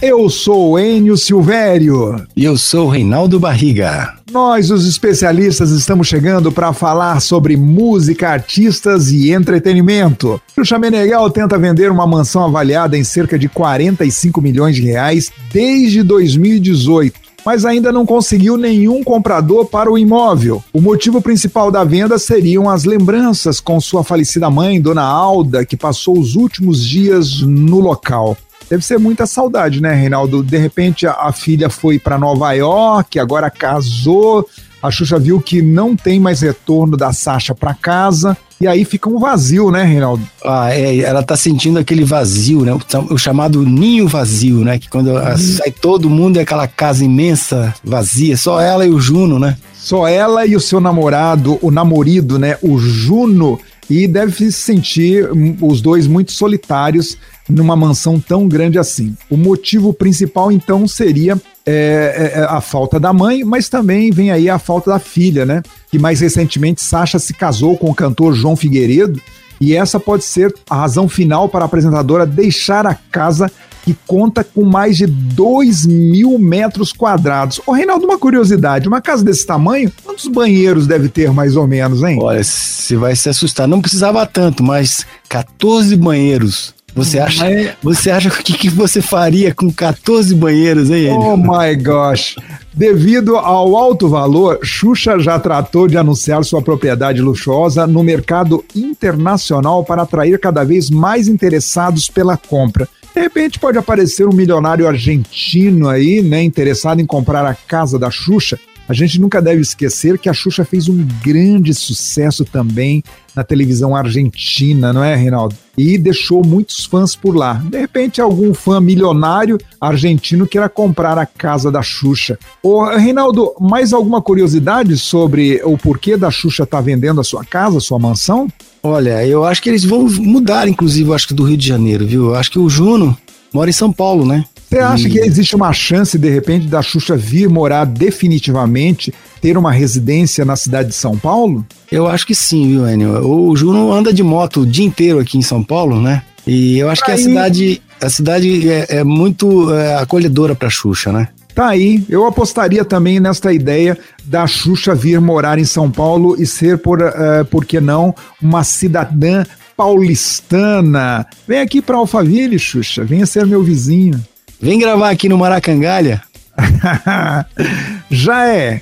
Eu sou Enio Silvério. E eu sou Reinaldo Barriga. Nós, os especialistas, estamos chegando para falar sobre música, artistas e entretenimento. O Chamenegal tenta vender uma mansão avaliada em cerca de 45 milhões de reais desde 2018 mas ainda não conseguiu nenhum comprador para o imóvel. O motivo principal da venda seriam as lembranças com sua falecida mãe, Dona Alda, que passou os últimos dias no local. Deve ser muita saudade, né, Reinaldo? De repente a, a filha foi para Nova York, agora casou. A Xuxa viu que não tem mais retorno da Sasha para casa. E aí fica um vazio, né, Reinaldo? Ah, é, ela tá sentindo aquele vazio, né? O, o chamado ninho vazio, né? Que quando uhum. sai todo mundo é aquela casa imensa, vazia, só ela e o Juno, né? Só ela e o seu namorado, o namorido, né? O Juno. E deve se sentir hum, os dois muito solitários numa mansão tão grande assim. O motivo principal, então, seria é, é, é, a falta da mãe, mas também vem aí a falta da filha, né? Que mais recentemente Sasha se casou com o cantor João Figueiredo, e essa pode ser a razão final para a apresentadora deixar a casa que conta com mais de 2 mil metros quadrados. Ô, Reinaldo, uma curiosidade: uma casa desse tamanho, quantos banheiros deve ter mais ou menos, hein? Olha, você vai se assustar. Não precisava tanto, mas 14 banheiros. Você acha, Mas... você acha que, que você faria com 14 banheiros, hein, Oh my gosh. Devido ao alto valor, Xuxa já tratou de anunciar sua propriedade luxuosa no mercado internacional para atrair cada vez mais interessados pela compra. De repente pode aparecer um milionário argentino aí, né, interessado em comprar a casa da Xuxa a gente nunca deve esquecer que a Xuxa fez um grande sucesso também na televisão argentina, não é, Reinaldo? E deixou muitos fãs por lá. De repente, algum fã milionário argentino queira comprar a casa da Xuxa. Ô, Reinaldo, mais alguma curiosidade sobre o porquê da Xuxa estar tá vendendo a sua casa, a sua mansão? Olha, eu acho que eles vão mudar, inclusive, acho que do Rio de Janeiro, viu? Eu acho que o Juno mora em São Paulo, né? Você acha que existe uma chance, de repente, da Xuxa vir morar definitivamente, ter uma residência na cidade de São Paulo? Eu acho que sim, viu, Enio? O Juno anda de moto o dia inteiro aqui em São Paulo, né? E eu acho Aí... que a cidade, a cidade é, é muito é, acolhedora para Xuxa, né? Tá aí, eu apostaria também nesta ideia da Xuxa vir morar em São Paulo e ser, por, uh, por que não, uma cidadã paulistana. Vem aqui para Alphaville, Xuxa, venha ser meu vizinho. Vem gravar aqui no Maracangalha. Já é.